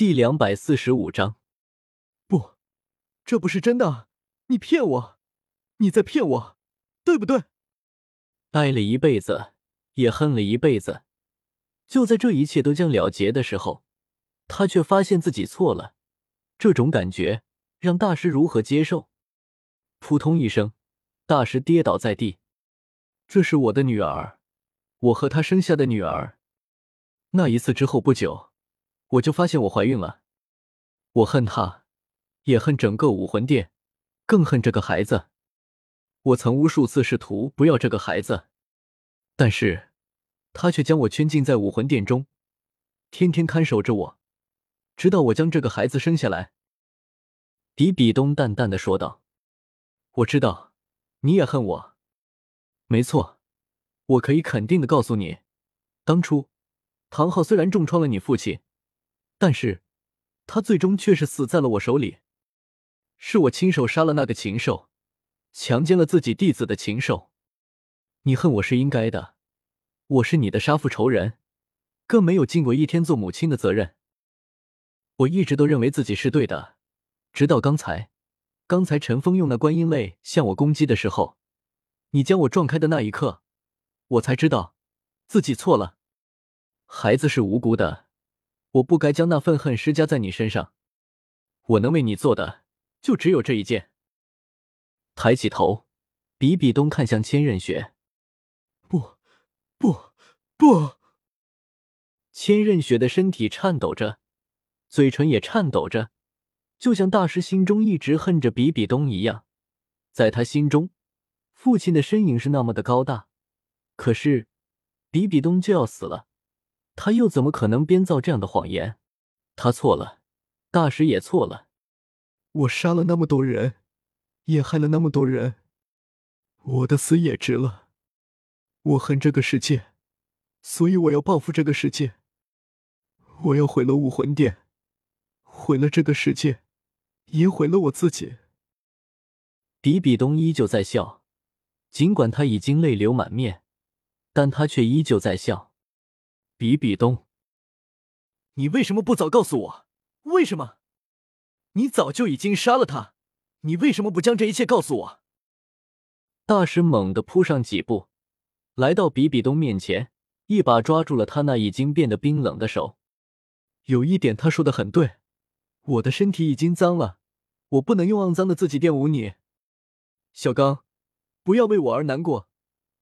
第两百四十五章，不，这不是真的，你骗我，你在骗我，对不对？爱了一辈子，也恨了一辈子，就在这一切都将了结的时候，他却发现自己错了。这种感觉让大师如何接受？扑通一声，大师跌倒在地。这是我的女儿，我和她生下的女儿。那一次之后不久。我就发现我怀孕了，我恨他，也恨整个武魂殿，更恨这个孩子。我曾无数次试图不要这个孩子，但是他却将我圈禁在武魂殿中，天天看守着我，直到我将这个孩子生下来。比比东淡淡的说道：“我知道你也恨我，没错，我可以肯定的告诉你，当初唐昊虽然重创了你父亲。”但是，他最终却是死在了我手里。是我亲手杀了那个禽兽，强奸了自己弟子的禽兽。你恨我是应该的，我是你的杀父仇人，更没有尽过一天做母亲的责任。我一直都认为自己是对的，直到刚才，刚才陈峰用那观音泪向我攻击的时候，你将我撞开的那一刻，我才知道自己错了。孩子是无辜的。我不该将那份恨施加在你身上，我能为你做的就只有这一件。抬起头，比比东看向千仞雪，不，不，不！千仞雪的身体颤抖着，嘴唇也颤抖着，就像大师心中一直恨着比比东一样。在他心中，父亲的身影是那么的高大，可是比比东就要死了。他又怎么可能编造这样的谎言？他错了，大师也错了。我杀了那么多人，也害了那么多人，我的死也值了。我恨这个世界，所以我要报复这个世界。我要毁了武魂殿，毁了这个世界，也毁了我自己。比比东依旧在笑，尽管他已经泪流满面，但他却依旧在笑。比比东，你为什么不早告诉我？为什么？你早就已经杀了他，你为什么不将这一切告诉我？大师猛地扑上几步，来到比比东面前，一把抓住了他那已经变得冰冷的手。有一点，他说的很对，我的身体已经脏了，我不能用肮脏的自己玷污你。小刚，不要为我而难过，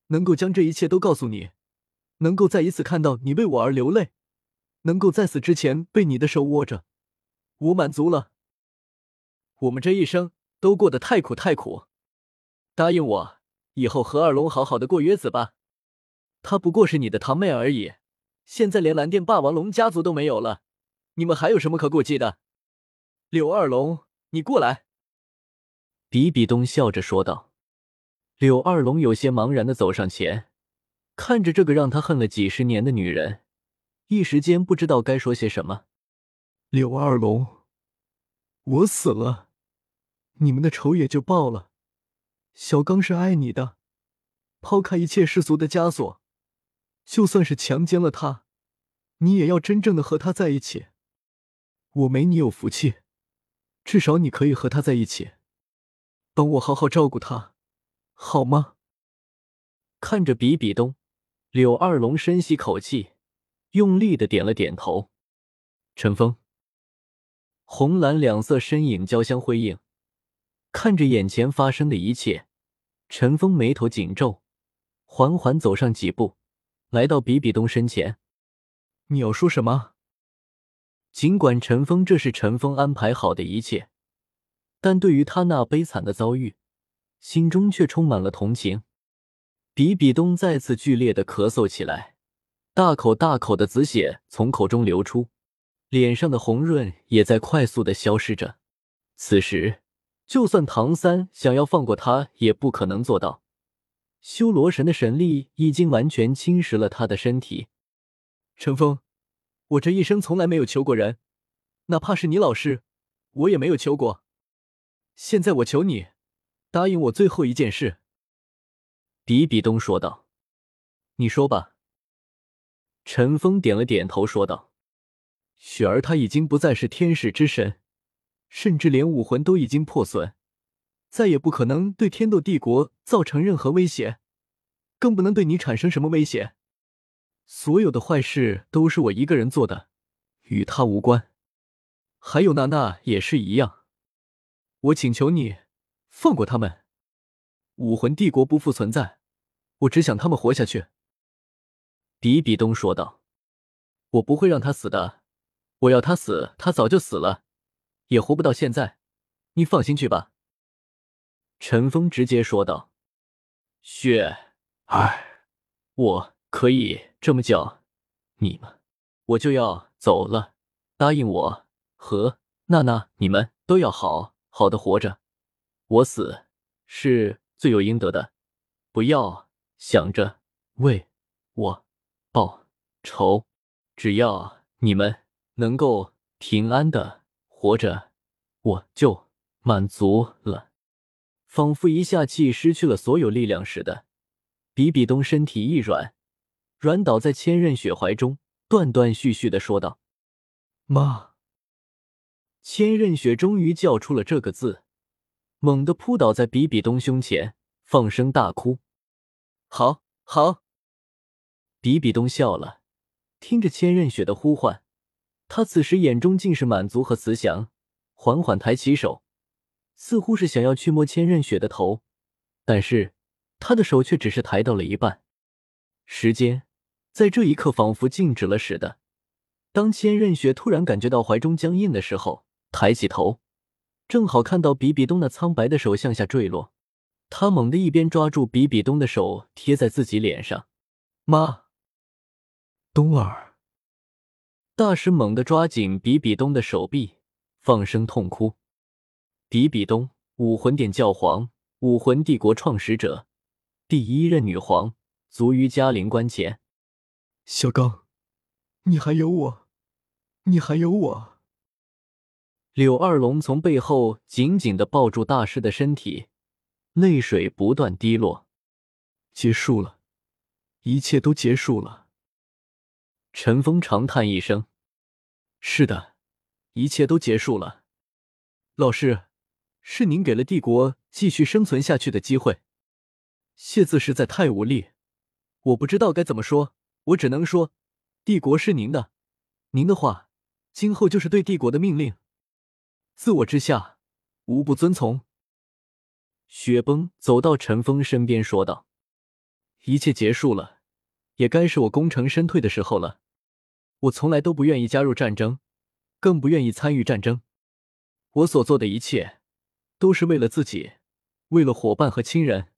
能够将这一切都告诉你。能够再一次看到你为我而流泪，能够在死之前被你的手握着，我满足了。我们这一生都过得太苦太苦，答应我，以后和二龙好好的过日子吧。她不过是你的堂妹而已，现在连蓝电霸王龙家族都没有了，你们还有什么可顾忌的？柳二龙，你过来。比比东笑着说道。柳二龙有些茫然的走上前。看着这个让他恨了几十年的女人，一时间不知道该说些什么。柳二龙，我死了，你们的仇也就报了。小刚是爱你的，抛开一切世俗的枷锁，就算是强奸了他，你也要真正的和他在一起。我没你有福气，至少你可以和他在一起，帮我好好照顾他，好吗？看着比比东。柳二龙深吸口气，用力的点了点头。陈峰，红蓝两色身影交相辉映，看着眼前发生的一切，陈峰眉头紧皱，缓缓走上几步，来到比比东身前。你要说什么？尽管陈峰这是陈峰安排好的一切，但对于他那悲惨的遭遇，心中却充满了同情。比比东再次剧烈的咳嗽起来，大口大口的紫血从口中流出，脸上的红润也在快速的消失着。此时，就算唐三想要放过他，也不可能做到。修罗神的神力已经完全侵蚀了他的身体。陈峰，我这一生从来没有求过人，哪怕是你老师，我也没有求过。现在我求你，答应我最后一件事。比比东说道：“你说吧。”陈峰点了点头，说道：“雪儿她已经不再是天使之神，甚至连武魂都已经破损，再也不可能对天斗帝国造成任何威胁，更不能对你产生什么威胁。所有的坏事都是我一个人做的，与他无关。还有娜娜也是一样。我请求你放过他们。武魂帝国不复存在，我只想他们活下去。”比比东说道，“我不会让他死的。我要他死，他早就死了，也活不到现在。你放心去吧。”陈峰直接说道，“雪儿，我可以这么叫你吗？我就要走了，答应我和娜娜，你们都要好好的活着。我死是。”罪有应得的，不要想着为我报仇，只要你们能够平安的活着，我就满足了。仿佛一下气失去了所有力量似的，比比东身体一软，软倒在千仞雪怀中，断断续续的说道：“妈。”千仞雪终于叫出了这个字。猛地扑倒在比比东胸前，放声大哭。好，好。比比东笑了，听着千仞雪的呼唤，他此时眼中尽是满足和慈祥，缓缓抬起手，似乎是想要去摸千仞雪的头，但是他的手却只是抬到了一半。时间在这一刻仿佛静止了似的。当千仞雪突然感觉到怀中僵硬的时候，抬起头。正好看到比比东那苍白的手向下坠落，他猛地一边抓住比比东的手贴在自己脸上，妈，东儿，大师猛地抓紧比比东的手臂，放声痛哭。比比东，武魂殿教皇，武魂帝国创始者，第一任女皇，卒于嘉陵关前。小刚，你还有我，你还有我。柳二龙从背后紧紧的抱住大师的身体，泪水不断滴落。结束了，一切都结束了。陈峰长叹一声：“是的，一切都结束了。老师，是您给了帝国继续生存下去的机会。谢字实在太无力，我不知道该怎么说，我只能说，帝国是您的，您的话，今后就是对帝国的命令。”自我之下，无不遵从。雪崩走到陈峰身边，说道：“一切结束了，也该是我功成身退的时候了。我从来都不愿意加入战争，更不愿意参与战争。我所做的一切，都是为了自己，为了伙伴和亲人。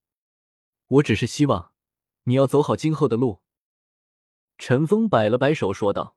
我只是希望你要走好今后的路。”陈峰摆了摆手，说道。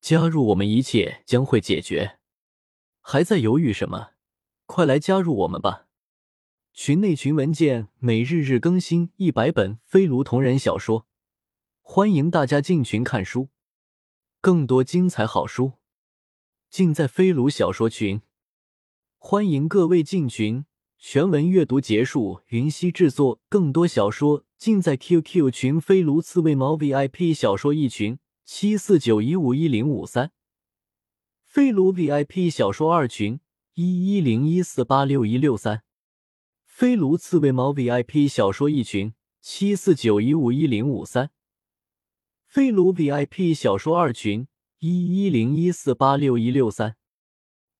加入我们，一切将会解决。还在犹豫什么？快来加入我们吧！群内群文件每日日更新一百本飞卢同人小说，欢迎大家进群看书。更多精彩好书尽在飞卢小说群，欢迎各位进群。全文阅读结束，云溪制作更多小说尽在 QQ 群飞卢刺猬猫 VIP 小说一群。七四九一五一零五三，飞卢 VIP 小说二群一一零一四八六一六三，飞卢刺猬猫 VIP 小说一群七四九一五一零五三，飞卢 VIP 小说二群一一零一四八六一六三，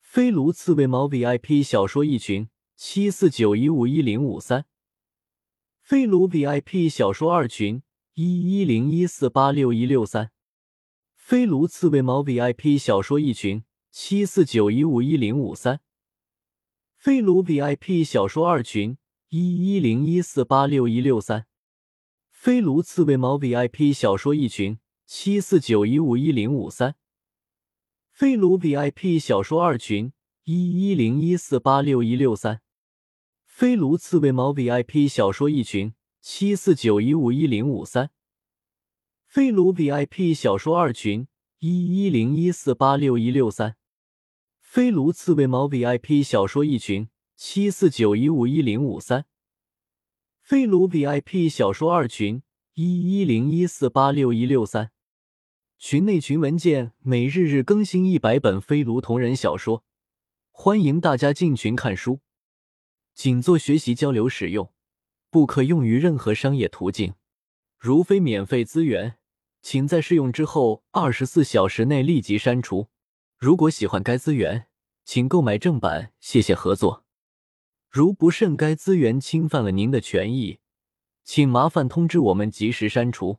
飞卢刺猬猫 VIP 小说一群七四九一五一零五三，飞卢 VIP 小说二群一一零一四八六一六三。飞卢刺猬猫 VIP 小说一群七四九一五一零五三，飞卢 VIP 小说二群一一零一四八六一六三，飞卢刺猬猫 VIP 小说一群七四九一五一零五三，飞卢 VIP 小说二群一一零一四八六一六三，飞卢刺猬猫 VIP 小说一群七四九一五一零五三，飞卢 VIP 小说二群一一零一四八六一六三，飞卢刺猬猫 VIP 小说一群七四九一五一零五三，飞卢 VIP 小说二群一一零一四八六一六三。群内群文件每日日更新一百本飞卢同人小说，欢迎大家进群看书，仅做学习交流使用，不可用于任何商业途径。如非免费资源，请在试用之后二十四小时内立即删除。如果喜欢该资源，请购买正版，谢谢合作。如不慎该资源侵犯了您的权益，请麻烦通知我们及时删除。